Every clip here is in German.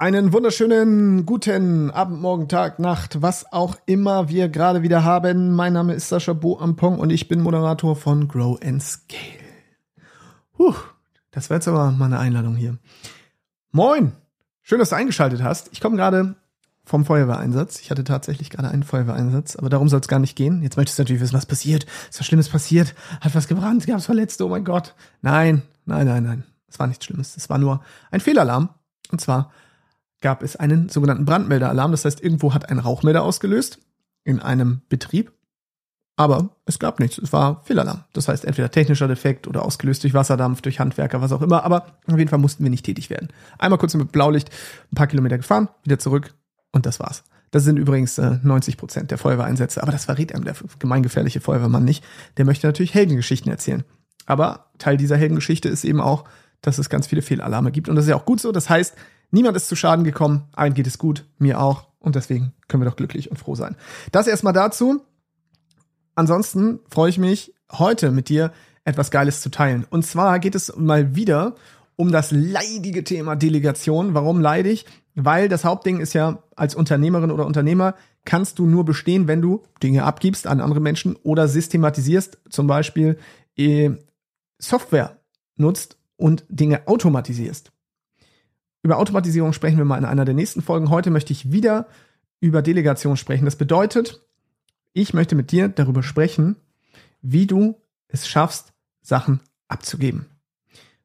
Einen wunderschönen guten Abend, Morgen, Tag, Nacht, was auch immer wir gerade wieder haben. Mein Name ist Sascha Bo Ampong und ich bin Moderator von Grow and Scale. Puh, das war jetzt aber mal eine Einladung hier. Moin! Schön, dass du eingeschaltet hast. Ich komme gerade vom Feuerwehreinsatz. Ich hatte tatsächlich gerade einen Feuerwehreinsatz, aber darum soll es gar nicht gehen. Jetzt möchtest du natürlich wissen, was passiert. Ist was Schlimmes passiert? Hat was gebrannt? Gab es Verletzte? Oh mein Gott. Nein, nein, nein, nein. Es war nichts Schlimmes. Es war nur ein Fehlalarm. Und zwar gab es einen sogenannten Brandmelderalarm. Das heißt, irgendwo hat ein Rauchmelder ausgelöst in einem Betrieb. Aber es gab nichts. Es war Fehlalarm. Das heißt, entweder technischer Defekt oder ausgelöst durch Wasserdampf, durch Handwerker, was auch immer. Aber auf jeden Fall mussten wir nicht tätig werden. Einmal kurz mit Blaulicht ein paar Kilometer gefahren, wieder zurück und das war's. Das sind übrigens äh, 90 Prozent der Feuerwehreinsätze. Aber das verrät einem der gemeingefährliche Feuerwehrmann nicht. Der möchte natürlich Heldengeschichten erzählen. Aber Teil dieser Heldengeschichte ist eben auch, dass es ganz viele Fehlalarme gibt. Und das ist ja auch gut so. Das heißt, Niemand ist zu Schaden gekommen, allen geht es gut, mir auch. Und deswegen können wir doch glücklich und froh sein. Das erstmal dazu. Ansonsten freue ich mich, heute mit dir etwas Geiles zu teilen. Und zwar geht es mal wieder um das leidige Thema Delegation. Warum leidig? Weil das Hauptding ist ja, als Unternehmerin oder Unternehmer kannst du nur bestehen, wenn du Dinge abgibst an andere Menschen oder systematisierst, zum Beispiel äh, Software nutzt und Dinge automatisierst. Über Automatisierung sprechen wir mal in einer der nächsten Folgen. Heute möchte ich wieder über Delegation sprechen. Das bedeutet, ich möchte mit dir darüber sprechen, wie du es schaffst, Sachen abzugeben.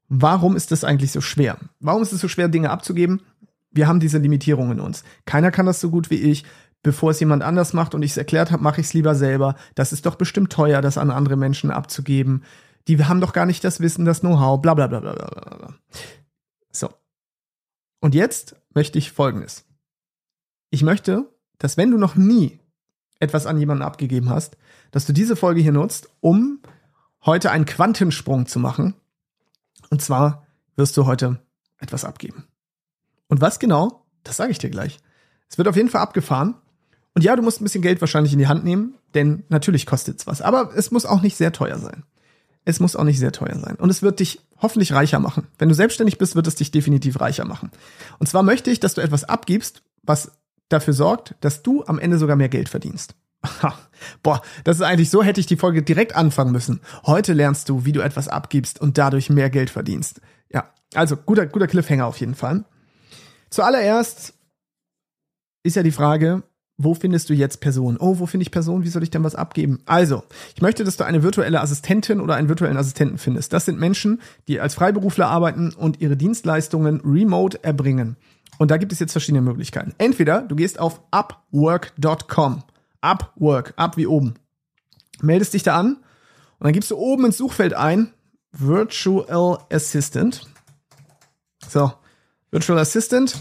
Warum ist es eigentlich so schwer? Warum ist es so schwer, Dinge abzugeben? Wir haben diese Limitierung in uns. Keiner kann das so gut wie ich. Bevor es jemand anders macht und ich es erklärt habe, mache ich es lieber selber. Das ist doch bestimmt teuer, das an andere Menschen abzugeben. Die haben doch gar nicht das Wissen, das Know-how, bla bla bla bla bla. Und jetzt möchte ich Folgendes. Ich möchte, dass wenn du noch nie etwas an jemanden abgegeben hast, dass du diese Folge hier nutzt, um heute einen Quantensprung zu machen. Und zwar wirst du heute etwas abgeben. Und was genau, das sage ich dir gleich. Es wird auf jeden Fall abgefahren. Und ja, du musst ein bisschen Geld wahrscheinlich in die Hand nehmen, denn natürlich kostet es was. Aber es muss auch nicht sehr teuer sein. Es muss auch nicht sehr teuer sein. Und es wird dich hoffentlich reicher machen. Wenn du selbstständig bist, wird es dich definitiv reicher machen. Und zwar möchte ich, dass du etwas abgibst, was dafür sorgt, dass du am Ende sogar mehr Geld verdienst. Boah, das ist eigentlich so, hätte ich die Folge direkt anfangen müssen. Heute lernst du, wie du etwas abgibst und dadurch mehr Geld verdienst. Ja, also guter, guter Cliffhanger auf jeden Fall. Zuallererst ist ja die Frage, wo findest du jetzt Personen? Oh, wo finde ich Personen? Wie soll ich denn was abgeben? Also, ich möchte, dass du eine virtuelle Assistentin oder einen virtuellen Assistenten findest. Das sind Menschen, die als Freiberufler arbeiten und ihre Dienstleistungen remote erbringen. Und da gibt es jetzt verschiedene Möglichkeiten. Entweder du gehst auf upwork.com. Upwork, up wie oben. Meldest dich da an und dann gibst du oben ins Suchfeld ein Virtual Assistant. So, Virtual Assistant.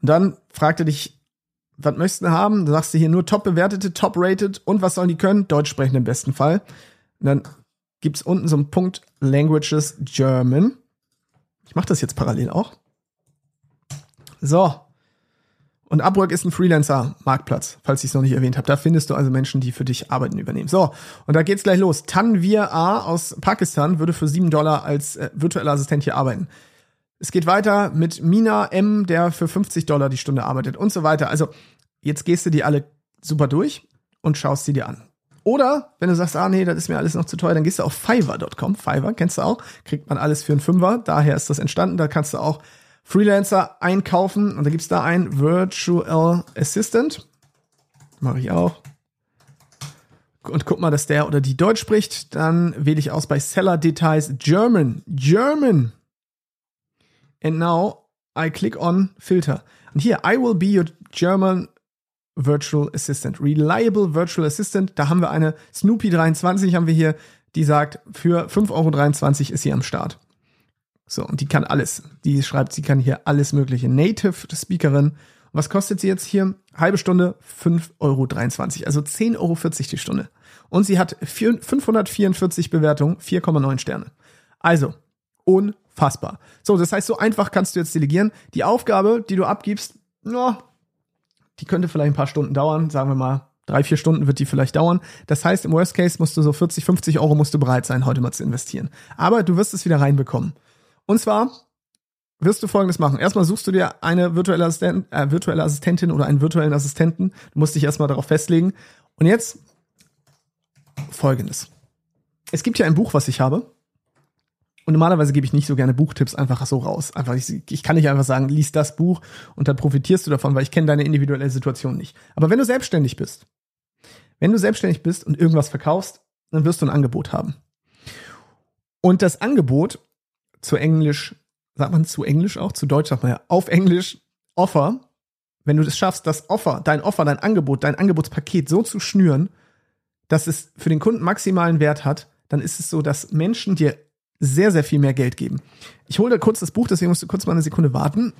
Und dann fragt er dich was möchtest du haben? Da sagst du hier nur top bewertete, top rated und was sollen die können? Deutsch sprechen im besten Fall. Und dann gibt's unten so einen Punkt Languages German. Ich mache das jetzt parallel auch. So. Und Upwork ist ein Freelancer-Marktplatz, falls ich es noch nicht erwähnt habe. Da findest du also Menschen, die für dich Arbeiten übernehmen. So, und da geht's gleich los. Tanvir A aus Pakistan würde für 7 Dollar als äh, virtueller Assistent hier arbeiten. Es geht weiter mit Mina M, der für 50 Dollar die Stunde arbeitet und so weiter. Also jetzt gehst du die alle super durch und schaust sie dir an. Oder wenn du sagst, ah nee, das ist mir alles noch zu teuer, dann gehst du auf Fiverr.com. Fiverr kennst du auch, kriegt man alles für einen Fünfer. Daher ist das entstanden. Da kannst du auch Freelancer einkaufen und da gibt's da ein Virtual Assistant. Mache ich auch. Und guck mal, dass der oder die Deutsch spricht. Dann wähle ich aus bei Seller Details German. German. And now I click on Filter. Und hier, I will be your German Virtual Assistant. Reliable Virtual Assistant. Da haben wir eine Snoopy 23 haben wir hier, die sagt, für 5,23 Euro ist sie am Start. So, und die kann alles. Die schreibt, sie kann hier alles mögliche. Native Speakerin. was kostet sie jetzt hier? Halbe Stunde 5,23 Euro. Also 10,40 Euro die Stunde. Und sie hat 544 Bewertungen, 4,9 Sterne. Also, unfassbar fassbar. So, das heißt, so einfach kannst du jetzt delegieren. Die Aufgabe, die du abgibst, ja, die könnte vielleicht ein paar Stunden dauern, sagen wir mal, drei, vier Stunden wird die vielleicht dauern. Das heißt, im Worst Case musst du so 40, 50 Euro musst du bereit sein, heute mal zu investieren. Aber du wirst es wieder reinbekommen. Und zwar wirst du folgendes machen. Erstmal suchst du dir eine virtuelle, Assistent, äh, virtuelle Assistentin oder einen virtuellen Assistenten. Du musst dich erstmal darauf festlegen. Und jetzt folgendes. Es gibt ja ein Buch, was ich habe. Und normalerweise gebe ich nicht so gerne Buchtipps einfach so raus. Einfach, ich, ich kann nicht einfach sagen, lies das Buch und dann profitierst du davon, weil ich kenne deine individuelle Situation nicht. Aber wenn du selbstständig bist, wenn du selbstständig bist und irgendwas verkaufst, dann wirst du ein Angebot haben. Und das Angebot zu Englisch, sagt man zu Englisch auch, zu Deutsch sagt man ja, auf Englisch Offer, wenn du es schaffst, das Offer, dein Offer, dein Angebot, dein Angebotspaket so zu schnüren, dass es für den Kunden maximalen Wert hat, dann ist es so, dass Menschen dir sehr, sehr viel mehr Geld geben. Ich hole da kurz das Buch, deswegen musst du kurz mal eine Sekunde warten.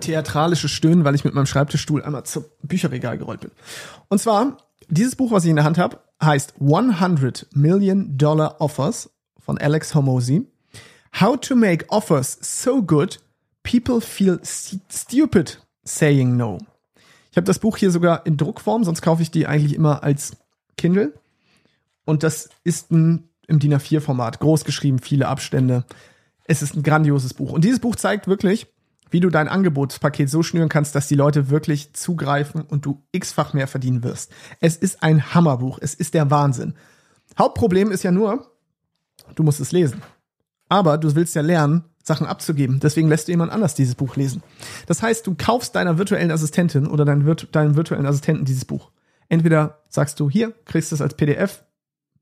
Theatralische Stöhnen, weil ich mit meinem Schreibtischstuhl einmal zum Bücherregal gerollt bin. Und zwar, dieses Buch, was ich in der Hand habe, heißt 100 Million Dollar Offers von Alex Hormozy. How to make offers so good people feel stupid saying no. Ich habe das Buch hier sogar in Druckform, sonst kaufe ich die eigentlich immer als Kindle. Und das ist ein, im DIN A4-Format, groß geschrieben, viele Abstände. Es ist ein grandioses Buch. Und dieses Buch zeigt wirklich, wie du dein Angebotspaket so schnüren kannst, dass die Leute wirklich zugreifen und du x-fach mehr verdienen wirst. Es ist ein Hammerbuch. Es ist der Wahnsinn. Hauptproblem ist ja nur, du musst es lesen. Aber du willst ja lernen, Sachen abzugeben. Deswegen lässt du jemand anders dieses Buch lesen. Das heißt, du kaufst deiner virtuellen Assistentin oder deinem, deinem virtuellen Assistenten dieses Buch. Entweder sagst du, hier, kriegst es als PDF,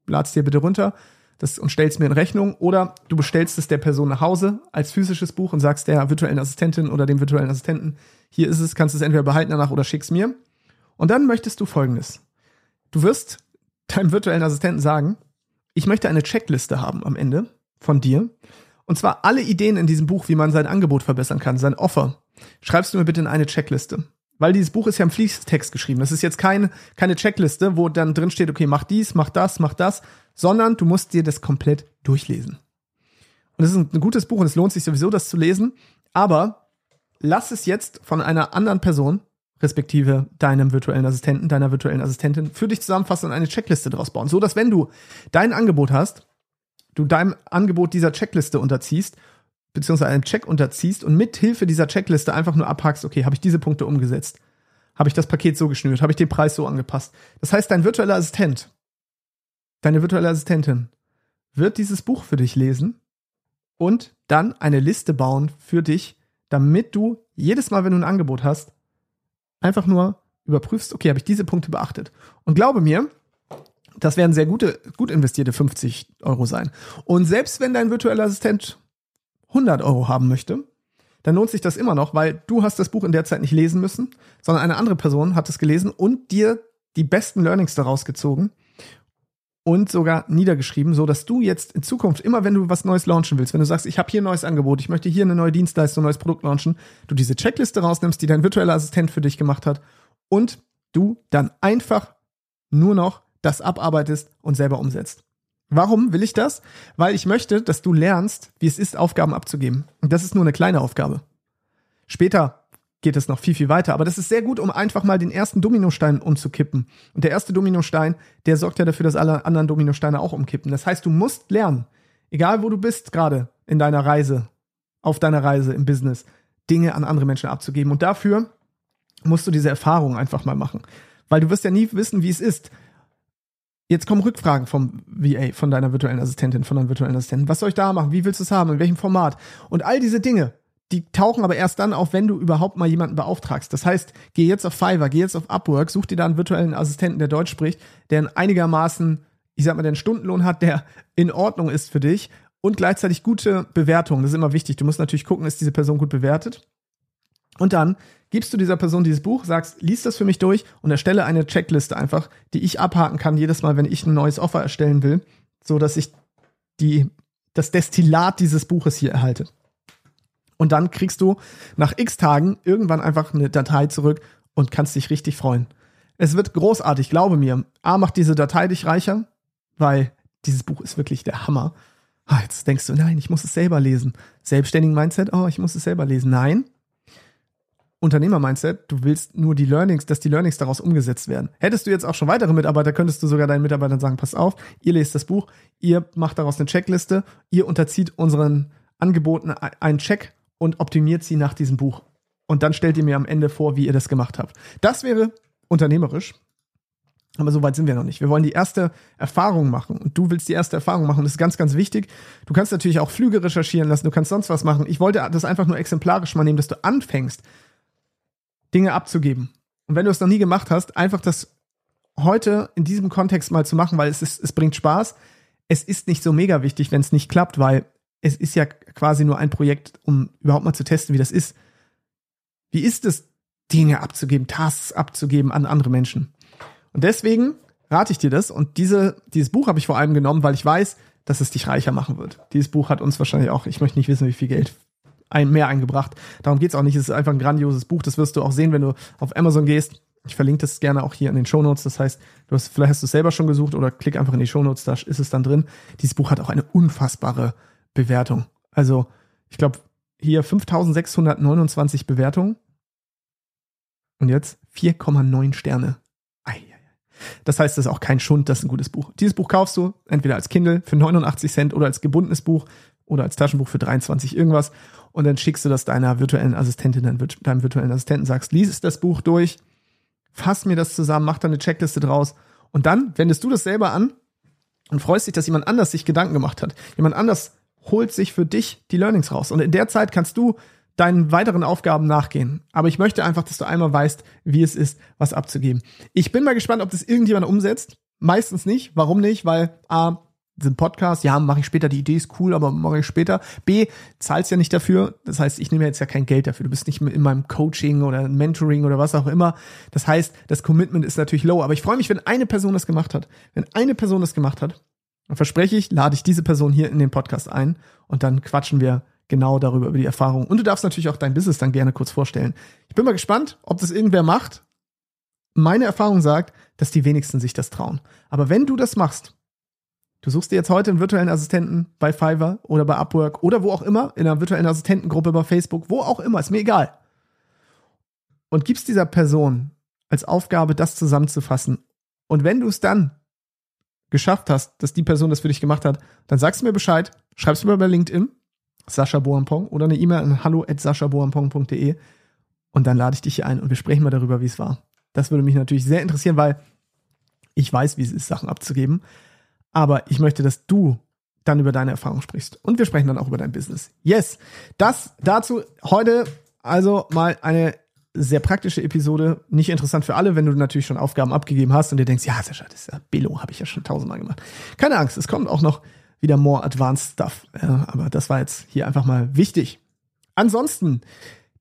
ladst dir bitte runter das, und stellst mir in Rechnung, oder du bestellst es der Person nach Hause als physisches Buch und sagst der virtuellen Assistentin oder dem virtuellen Assistenten, hier ist es, kannst es entweder behalten danach oder schickst mir. Und dann möchtest du folgendes. Du wirst deinem virtuellen Assistenten sagen, ich möchte eine Checkliste haben am Ende von dir. Und zwar alle Ideen in diesem Buch, wie man sein Angebot verbessern kann, sein Offer. Schreibst du mir bitte in eine Checkliste. Weil dieses Buch ist ja im Fließtext geschrieben. Das ist jetzt kein, keine Checkliste, wo dann drin steht, okay, mach dies, mach das, mach das, sondern du musst dir das komplett durchlesen. Und es ist ein, gutes Buch und es lohnt sich sowieso, das zu lesen. Aber lass es jetzt von einer anderen Person, respektive deinem virtuellen Assistenten, deiner virtuellen Assistentin, für dich zusammenfassen und eine Checkliste draus bauen. So dass wenn du dein Angebot hast, du deinem Angebot dieser Checkliste unterziehst beziehungsweise einen Check unterziehst und mit Hilfe dieser Checkliste einfach nur abhackst, okay, habe ich diese Punkte umgesetzt? Habe ich das Paket so geschnürt? Habe ich den Preis so angepasst? Das heißt, dein virtueller Assistent, deine virtuelle Assistentin wird dieses Buch für dich lesen und dann eine Liste bauen für dich, damit du jedes Mal, wenn du ein Angebot hast, einfach nur überprüfst, okay, habe ich diese Punkte beachtet? Und glaube mir, das werden sehr gute, gut investierte 50 Euro sein. Und selbst wenn dein virtueller Assistent 100 Euro haben möchte, dann lohnt sich das immer noch, weil du hast das Buch in der Zeit nicht lesen müssen, sondern eine andere Person hat es gelesen und dir die besten Learnings daraus gezogen und sogar niedergeschrieben, so dass du jetzt in Zukunft immer, wenn du was Neues launchen willst, wenn du sagst, ich habe hier ein neues Angebot, ich möchte hier eine neue Dienstleistung, ein neues Produkt launchen, du diese Checkliste rausnimmst, die dein virtueller Assistent für dich gemacht hat und du dann einfach nur noch das abarbeitest und selber umsetzt. Warum will ich das? Weil ich möchte, dass du lernst, wie es ist, Aufgaben abzugeben. Und das ist nur eine kleine Aufgabe. Später geht es noch viel, viel weiter. Aber das ist sehr gut, um einfach mal den ersten Dominostein umzukippen. Und der erste Dominostein, der sorgt ja dafür, dass alle anderen Dominosteine auch umkippen. Das heißt, du musst lernen, egal wo du bist gerade in deiner Reise, auf deiner Reise im Business, Dinge an andere Menschen abzugeben. Und dafür musst du diese Erfahrung einfach mal machen. Weil du wirst ja nie wissen, wie es ist, Jetzt kommen Rückfragen vom VA, von deiner virtuellen Assistentin, von deinem virtuellen Assistenten. Was soll ich da machen? Wie willst du es haben? In welchem Format? Und all diese Dinge, die tauchen aber erst dann auf, wenn du überhaupt mal jemanden beauftragst. Das heißt, geh jetzt auf Fiverr, geh jetzt auf Upwork, such dir da einen virtuellen Assistenten, der Deutsch spricht, der einigermaßen, ich sag mal, den Stundenlohn hat, der in Ordnung ist für dich und gleichzeitig gute Bewertungen. Das ist immer wichtig. Du musst natürlich gucken, ist diese Person gut bewertet. Und dann gibst du dieser Person dieses Buch, sagst, lies das für mich durch und erstelle eine Checkliste einfach, die ich abhaken kann jedes Mal, wenn ich ein neues Offer erstellen will, so dass ich die, das Destillat dieses Buches hier erhalte. Und dann kriegst du nach x Tagen irgendwann einfach eine Datei zurück und kannst dich richtig freuen. Es wird großartig, glaube mir. A macht diese Datei dich reicher, weil dieses Buch ist wirklich der Hammer. Ah, jetzt denkst du, nein, ich muss es selber lesen. Selbstständigen Mindset, oh, ich muss es selber lesen. Nein, Unternehmer-Mindset, du willst nur die Learnings, dass die Learnings daraus umgesetzt werden. Hättest du jetzt auch schon weitere Mitarbeiter, könntest du sogar deinen Mitarbeitern sagen, pass auf, ihr lest das Buch, ihr macht daraus eine Checkliste, ihr unterzieht unseren Angeboten einen Check und optimiert sie nach diesem Buch. Und dann stellt ihr mir am Ende vor, wie ihr das gemacht habt. Das wäre unternehmerisch. Aber so weit sind wir noch nicht. Wir wollen die erste Erfahrung machen und du willst die erste Erfahrung machen. Das ist ganz, ganz wichtig. Du kannst natürlich auch Flüge recherchieren lassen, du kannst sonst was machen. Ich wollte das einfach nur exemplarisch mal nehmen, dass du anfängst, Dinge abzugeben. Und wenn du es noch nie gemacht hast, einfach das heute in diesem Kontext mal zu machen, weil es ist, es bringt Spaß. Es ist nicht so mega wichtig, wenn es nicht klappt, weil es ist ja quasi nur ein Projekt, um überhaupt mal zu testen, wie das ist. Wie ist es, Dinge abzugeben, Tasks abzugeben an andere Menschen? Und deswegen rate ich dir das. Und diese, dieses Buch habe ich vor allem genommen, weil ich weiß, dass es dich reicher machen wird. Dieses Buch hat uns wahrscheinlich auch, ich möchte nicht wissen, wie viel Geld ein, mehr eingebracht. Darum geht's auch nicht. Es ist einfach ein grandioses Buch. Das wirst du auch sehen, wenn du auf Amazon gehst. Ich verlinke das gerne auch hier in den Show Notes. Das heißt, du hast, vielleicht hast du es selber schon gesucht oder klick einfach in die Show Notes, da ist es dann drin. Dieses Buch hat auch eine unfassbare Bewertung. Also, ich glaube, hier 5629 Bewertungen. Und jetzt 4,9 Sterne. Das heißt, das ist auch kein Schund, das ist ein gutes Buch. Dieses Buch kaufst du entweder als Kindle für 89 Cent oder als gebundenes Buch oder als Taschenbuch für 23 irgendwas und dann schickst du das deiner virtuellen Assistentin, deinem virtuellen Assistenten, sagst, lies das Buch durch, fass mir das zusammen, mach da eine Checkliste draus und dann wendest du das selber an und freust dich, dass jemand anders sich Gedanken gemacht hat. Jemand anders holt sich für dich die Learnings raus. Und in der Zeit kannst du deinen weiteren Aufgaben nachgehen. Aber ich möchte einfach, dass du einmal weißt, wie es ist, was abzugeben. Ich bin mal gespannt, ob das irgendjemand umsetzt. Meistens nicht. Warum nicht? Weil A, diesen Podcast, ja, mache ich später, die Idee ist cool, aber mache ich später. B, zahlst ja nicht dafür. Das heißt, ich nehme jetzt ja kein Geld dafür. Du bist nicht in meinem Coaching oder Mentoring oder was auch immer. Das heißt, das Commitment ist natürlich low. Aber ich freue mich, wenn eine Person das gemacht hat. Wenn eine Person das gemacht hat, dann verspreche ich, lade ich diese Person hier in den Podcast ein und dann quatschen wir genau darüber, über die Erfahrung. Und du darfst natürlich auch dein Business dann gerne kurz vorstellen. Ich bin mal gespannt, ob das irgendwer macht. Meine Erfahrung sagt, dass die wenigsten sich das trauen. Aber wenn du das machst, du suchst dir jetzt heute einen virtuellen Assistenten bei Fiverr oder bei Upwork oder wo auch immer, in einer virtuellen Assistentengruppe bei Facebook, wo auch immer, ist mir egal. Und gibst dieser Person als Aufgabe, das zusammenzufassen. Und wenn du es dann geschafft hast, dass die Person das für dich gemacht hat, dann sagst du mir Bescheid, schreibst mir bei LinkedIn Sascha Boampong oder eine E-Mail an hallo at saschaboampong.de und dann lade ich dich hier ein und wir sprechen mal darüber, wie es war. Das würde mich natürlich sehr interessieren, weil ich weiß, wie es ist, Sachen abzugeben. Aber ich möchte, dass du dann über deine Erfahrung sprichst. Und wir sprechen dann auch über dein Business. Yes. Das dazu heute also mal eine sehr praktische Episode. Nicht interessant für alle, wenn du natürlich schon Aufgaben abgegeben hast und dir denkst, ja, das ist ja Billo, habe ich ja schon tausendmal gemacht. Keine Angst, es kommt auch noch wieder more advanced stuff. Ja, aber das war jetzt hier einfach mal wichtig. Ansonsten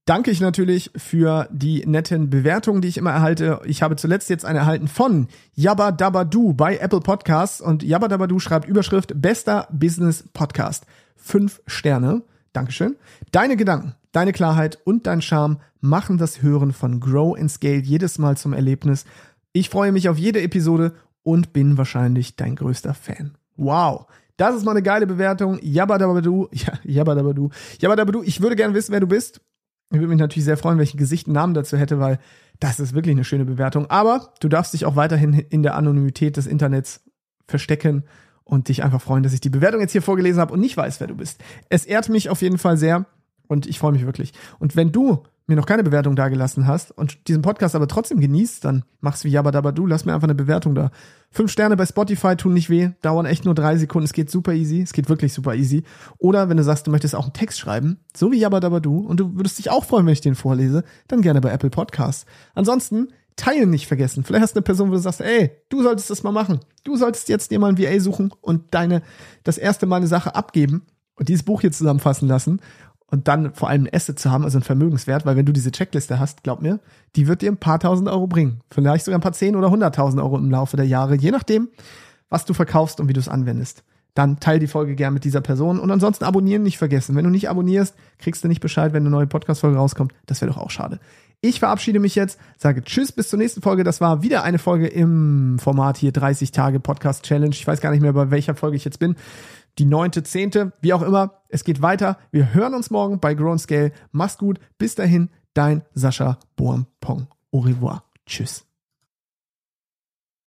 danke ich natürlich für die netten Bewertungen, die ich immer erhalte. Ich habe zuletzt jetzt eine erhalten von Yabba Dabba Du bei Apple Podcasts und Yabba Dabba Du schreibt Überschrift Bester Business Podcast. Fünf Sterne. Dankeschön. Deine Gedanken, deine Klarheit und dein Charme machen das Hören von Grow and Scale jedes Mal zum Erlebnis. Ich freue mich auf jede Episode und bin wahrscheinlich dein größter Fan. Wow. Das ist mal eine geile Bewertung. Jabadabadu. Ja, Jabadabadu. Jabadabadu. Ich würde gerne wissen, wer du bist. Ich würde mich natürlich sehr freuen, welchen Gesicht und Namen dazu hätte, weil das ist wirklich eine schöne Bewertung. Aber du darfst dich auch weiterhin in der Anonymität des Internets verstecken und dich einfach freuen, dass ich die Bewertung jetzt hier vorgelesen habe und nicht weiß, wer du bist. Es ehrt mich auf jeden Fall sehr und ich freue mich wirklich. Und wenn du mir noch keine Bewertung dagelassen hast und diesen Podcast aber trotzdem genießt, dann mach's wie Jabba Dabba Du, lass mir einfach eine Bewertung da. Fünf Sterne bei Spotify tun nicht weh, dauern echt nur drei Sekunden, es geht super easy, es geht wirklich super easy. Oder wenn du sagst, du möchtest auch einen Text schreiben, so wie Jabba Dabba Du, und du würdest dich auch freuen, wenn ich den vorlese, dann gerne bei Apple Podcasts. Ansonsten, teilen nicht vergessen. Vielleicht hast du eine Person, wo du sagst, ey, du solltest das mal machen. Du solltest jetzt dir mal ein VA suchen und deine, das erste Mal eine Sache abgeben und dieses Buch hier zusammenfassen lassen und dann vor allem ein Asset zu haben, also ein Vermögenswert, weil wenn du diese Checkliste hast, glaub mir, die wird dir ein paar tausend Euro bringen. Vielleicht sogar ein paar zehn oder hunderttausend Euro im Laufe der Jahre, je nachdem, was du verkaufst und wie du es anwendest. Dann teil die Folge gern mit dieser Person und ansonsten abonnieren nicht vergessen. Wenn du nicht abonnierst, kriegst du nicht Bescheid, wenn eine neue Podcast-Folge rauskommt. Das wäre doch auch schade. Ich verabschiede mich jetzt, sage Tschüss bis zur nächsten Folge. Das war wieder eine Folge im Format hier 30 Tage Podcast Challenge. Ich weiß gar nicht mehr, bei welcher Folge ich jetzt bin die neunte, zehnte, wie auch immer. Es geht weiter. Wir hören uns morgen bei Grown Scale. Mach's gut. Bis dahin, Dein Sascha Boampong. Au revoir. Tschüss.